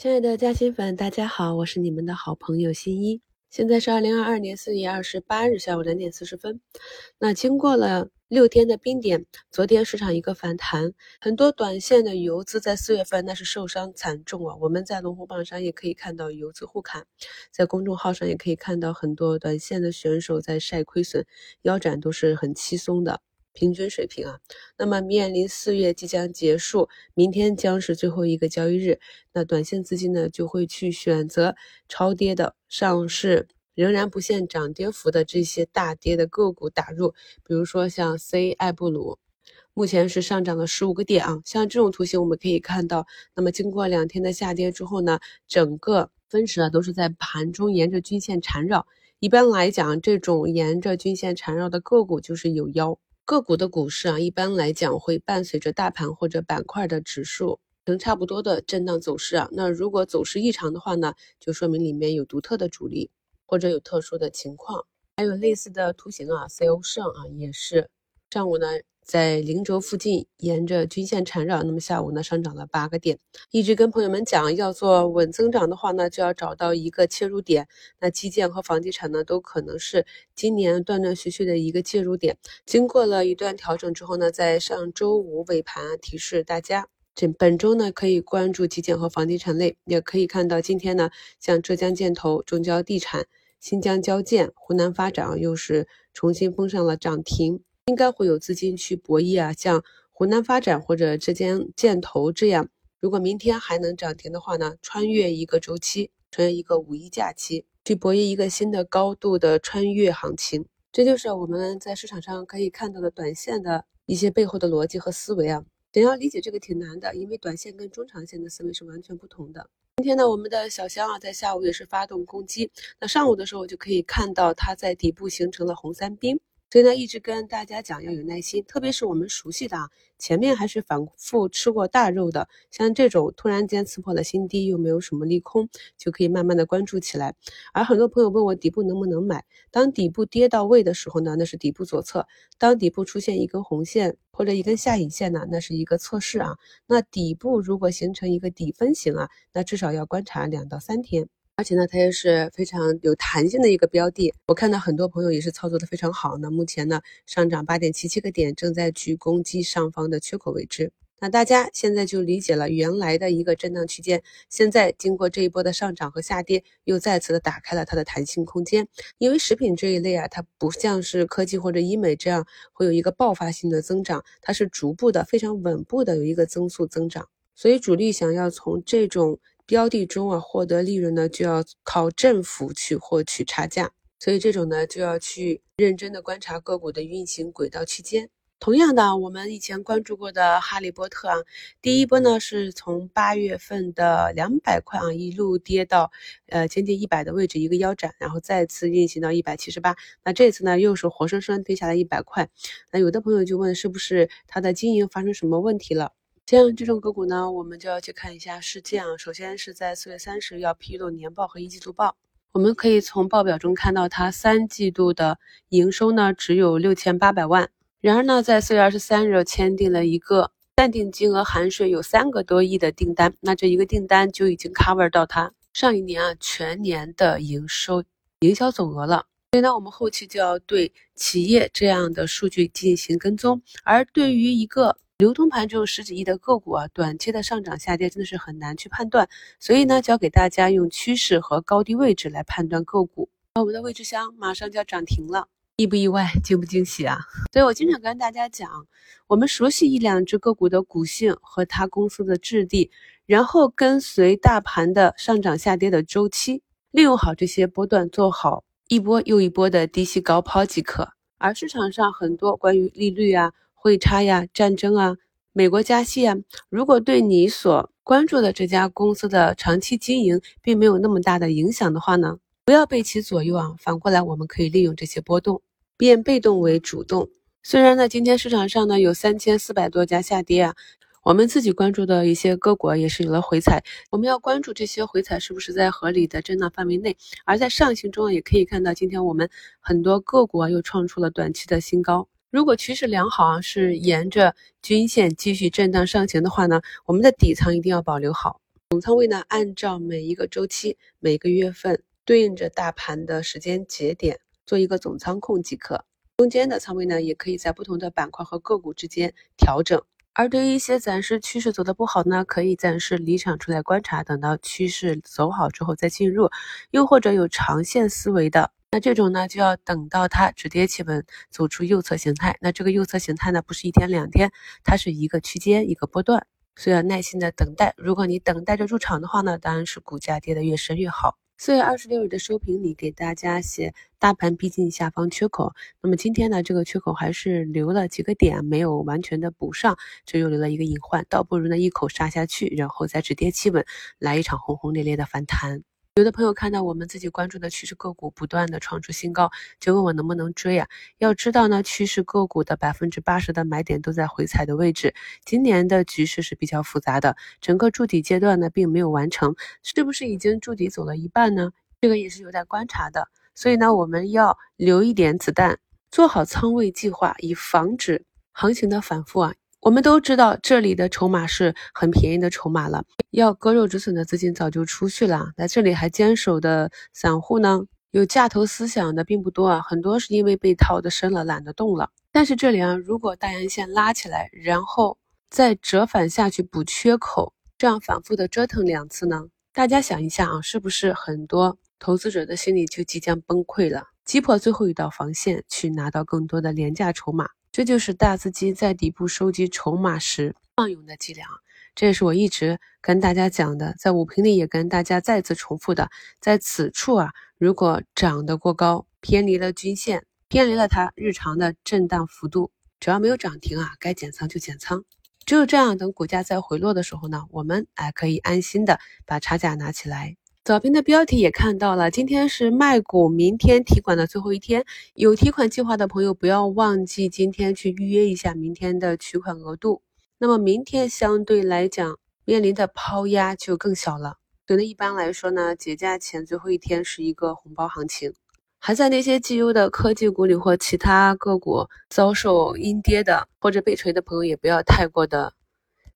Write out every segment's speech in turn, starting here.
亲爱的嘉兴粉，大家好，我是你们的好朋友新一。现在是二零二二年四月二十八日下午两点四十分。那经过了六天的冰点，昨天市场一个反弹，很多短线的游资在四月份那是受伤惨重啊。我们在龙虎榜上也可以看到游资互砍，在公众号上也可以看到很多短线的选手在晒亏损，腰斩都是很轻松的。平均水平啊，那么面临四月即将结束，明天将是最后一个交易日，那短线资金呢就会去选择超跌的上市仍然不限涨跌幅的这些大跌的个股打入，比如说像 C 爱布鲁，目前是上涨了十五个点啊，像这种图形我们可以看到，那么经过两天的下跌之后呢，整个分时啊都是在盘中沿着均线缠绕，一般来讲，这种沿着均线缠绕的个股就是有妖。个股的股市啊，一般来讲会伴随着大盘或者板块的指数呈差不多的震荡走势啊。那如果走势异常的话呢，就说明里面有独特的主力或者有特殊的情况。还有类似的图形啊，C O 胜啊也是上午呢。在零轴附近沿着均线缠绕，那么下午呢上涨了八个点。一直跟朋友们讲，要做稳增长的话呢，就要找到一个切入点。那基建和房地产呢，都可能是今年断断续续的一个介入点。经过了一段调整之后呢，在上周五尾盘提示大家，这本周呢可以关注基建和房地产类。也可以看到今天呢，像浙江建投、中交地产、新疆交建、湖南发展又是重新封上了涨停。应该会有资金去博弈啊，像湖南发展或者浙江建投这样，如果明天还能涨停的话呢，穿越一个周期，穿越一个五一假期，去博弈一个新的高度的穿越行情，这就是我们在市场上可以看到的短线的一些背后的逻辑和思维啊。想要理解这个挺难的，因为短线跟中长线的思维是完全不同的。今天呢，我们的小香啊，在下午也是发动攻击，那上午的时候就可以看到它在底部形成了红三兵。所以呢，一直跟大家讲要有耐心，特别是我们熟悉的啊，前面还是反复吃过大肉的，像这种突然间刺破了新低，又没有什么利空，就可以慢慢的关注起来。而很多朋友问我底部能不能买，当底部跌到位的时候呢，那是底部左侧；当底部出现一根红线或者一根下影线呢，那是一个测试啊。那底部如果形成一个底分型啊，那至少要观察两到三天。而且呢，它也是非常有弹性的一个标的。我看到很多朋友也是操作的非常好。那目前呢，上涨八点七七个点，正在去攻击上方的缺口位置。那大家现在就理解了原来的一个震荡区间，现在经过这一波的上涨和下跌，又再次的打开了它的弹性空间。因为食品这一类啊，它不像是科技或者医美这样会有一个爆发性的增长，它是逐步的、非常稳步的有一个增速增长。所以主力想要从这种。标的中啊，获得利润呢，就要靠政府去获取差价，所以这种呢，就要去认真的观察个股的运行轨道区间。同样的，我们以前关注过的哈利波特啊，第一波呢是从八月份的两百块啊，一路跌到呃接近一百的位置，一个腰斩，然后再次运行到一百七十八。那这次呢，又是活生生跌下来一百块。那有的朋友就问，是不是它的经营发生什么问题了？像这种个股呢，我们就要去看一下事件啊。首先是在四月三十要披露年报和一季度报，我们可以从报表中看到，它三季度的营收呢只有六千八百万。然而呢，在四月二十三日签订了一个暂定金额含税有三个多亿的订单，那这一个订单就已经 cover 到它上一年啊全年的营收营销总额了。所以呢，我们后期就要对企业这样的数据进行跟踪，而对于一个。流通盘中十几亿的个股啊，短期的上涨下跌真的是很难去判断，所以呢，教给大家用趋势和高低位置来判断个股。那我们的位置箱马上就要涨停了，意不意外，惊不惊喜啊？所以我经常跟大家讲，我们熟悉一两只个股的股性和它公司的质地，然后跟随大盘的上涨下跌的周期，利用好这些波段，做好一波又一波的低吸高抛即可。而市场上很多关于利率啊。汇差呀，战争啊，美国加息啊，如果对你所关注的这家公司的长期经营并没有那么大的影响的话呢，不要被其左右啊。反过来，我们可以利用这些波动，变被动为主动。虽然呢，今天市场上呢有三千四百多家下跌啊。我们自己关注的一些个股也是有了回踩，我们要关注这些回踩是不是在合理的震荡范围内。而在上行中也可以看到，今天我们很多个股啊又创出了短期的新高。如果趋势良好啊，是沿着均线继续震荡上行的话呢，我们的底仓一定要保留好。总仓位呢，按照每一个周期、每个月份对应着大盘的时间节点做一个总仓控即可。中间的仓位呢，也可以在不同的板块和个股之间调整。而对于一些暂时趋势走的不好呢，可以暂时离场出来观察，等到趋势走好之后再进入。又或者有长线思维的，那这种呢就要等到它止跌企稳，走出右侧形态。那这个右侧形态呢，不是一天两天，它是一个区间一个波段，所以要耐心的等待。如果你等待着入场的话呢，当然是股价跌得越深越好。四月二十六日的收评里给大家写大盘逼近下方缺口，那么今天呢这个缺口还是留了几个点没有完全的补上，这又留了一个隐患，倒不如呢一口杀下去，然后再止跌企稳，来一场轰轰烈烈的反弹。有的朋友看到我们自己关注的趋势个股不断的创出新高，就问我能不能追啊？要知道呢，趋势个股的百分之八十的买点都在回踩的位置。今年的局势是比较复杂的，整个筑底阶段呢并没有完成，是不是已经筑底走了一半呢？这个也是有待观察的。所以呢，我们要留一点子弹，做好仓位计划，以防止行情的反复啊。我们都知道这里的筹码是很便宜的筹码了，要割肉止损的资金早就出去了，在这里还坚守的散户呢，有价投思想的并不多啊，很多是因为被套的深了，懒得动了。但是这里啊，如果大阳线拉起来，然后再折返下去补缺口，这样反复的折腾两次呢，大家想一下啊，是不是很多投资者的心理就即将崩溃了，击破最后一道防线，去拿到更多的廉价筹码？这就是大资金在底部收集筹码时放用的伎俩，这也是我一直跟大家讲的，在五评里也跟大家再次重复的。在此处啊，如果涨得过高，偏离了均线，偏离了它日常的震荡幅度，只要没有涨停啊，该减仓就减仓。只有这样，等股价再回落的时候呢，我们哎可以安心的把差价拿起来。早评的标题也看到了，今天是卖股，明天提款的最后一天，有提款计划的朋友不要忘记今天去预约一下明天的取款额度。那么明天相对来讲面临的抛压就更小了。所以呢，一般来说呢，节假前最后一天是一个红包行情，还在那些绩优的科技股里或其他个股遭受阴跌的或者被锤的朋友，也不要太过的。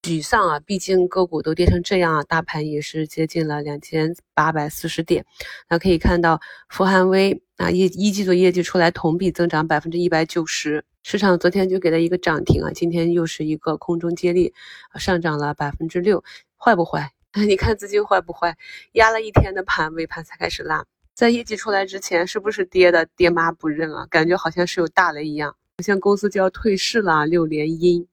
沮丧啊，毕竟个股都跌成这样啊，大盘也是接近了两千八百四十点。那可以看到，富汉威啊，一一季度业绩出来，同比增长百分之一百九十，市场昨天就给了一个涨停啊，今天又是一个空中接力，上涨了百分之六，坏不坏？你看资金坏不坏？压了一天的盘，尾盘才开始拉，在业绩出来之前，是不是跌的爹妈不认啊？感觉好像是有大雷一样，好像公司就要退市了，六连阴。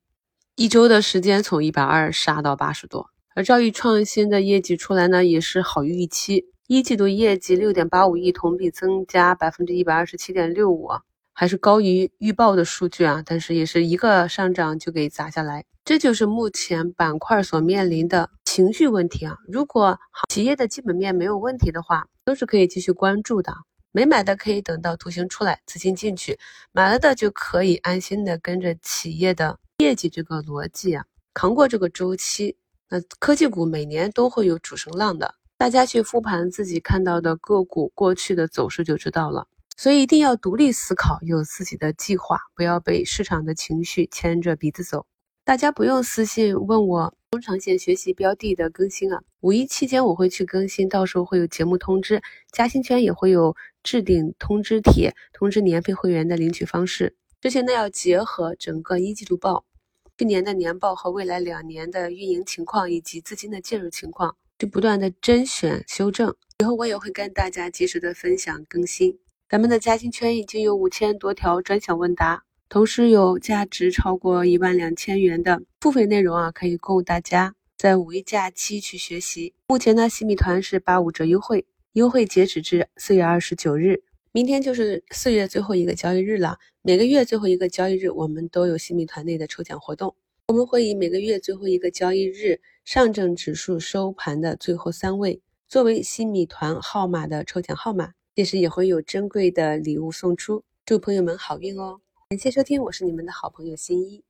一周的时间从一百二杀到八十多，而兆易创新的业绩出来呢，也是好于预期。一季度业绩六点八五亿，同比增加百分之一百二十七点六五，还是高于预报的数据啊。但是也是一个上涨就给砸下来，这就是目前板块所面临的情绪问题啊。如果企业的基本面没有问题的话，都是可以继续关注的。没买的可以等到图形出来，资金进去；买了的就可以安心的跟着企业的。业绩这个逻辑啊，扛过这个周期，那科技股每年都会有主升浪的。大家去复盘自己看到的个股过去的走势就知道了。所以一定要独立思考，有自己的计划，不要被市场的情绪牵着鼻子走。大家不用私信问我中长线学习标的的更新啊，五一期间我会去更新，到时候会有节目通知，嘉兴圈也会有置顶通知帖通知年费会员的领取方式。这些呢要结合整个一季度报。去年的年报和未来两年的运营情况以及资金的介入情况，去不断的甄选修正。以后我也会跟大家及时的分享更新。咱们的嘉兴圈已经有五千多条专享问答，同时有价值超过一万两千元的付费内容啊，可以供大家在五一假期去学习。目前呢，新米团是八五折优惠，优惠截止至四月二十九日。明天就是四月最后一个交易日了。每个月最后一个交易日，我们都有新米团内的抽奖活动。我们会以每个月最后一个交易日上证指数收盘的最后三位作为新米团号码的抽奖号码，届时也会有珍贵的礼物送出。祝朋友们好运哦！感谢收听，我是你们的好朋友新一。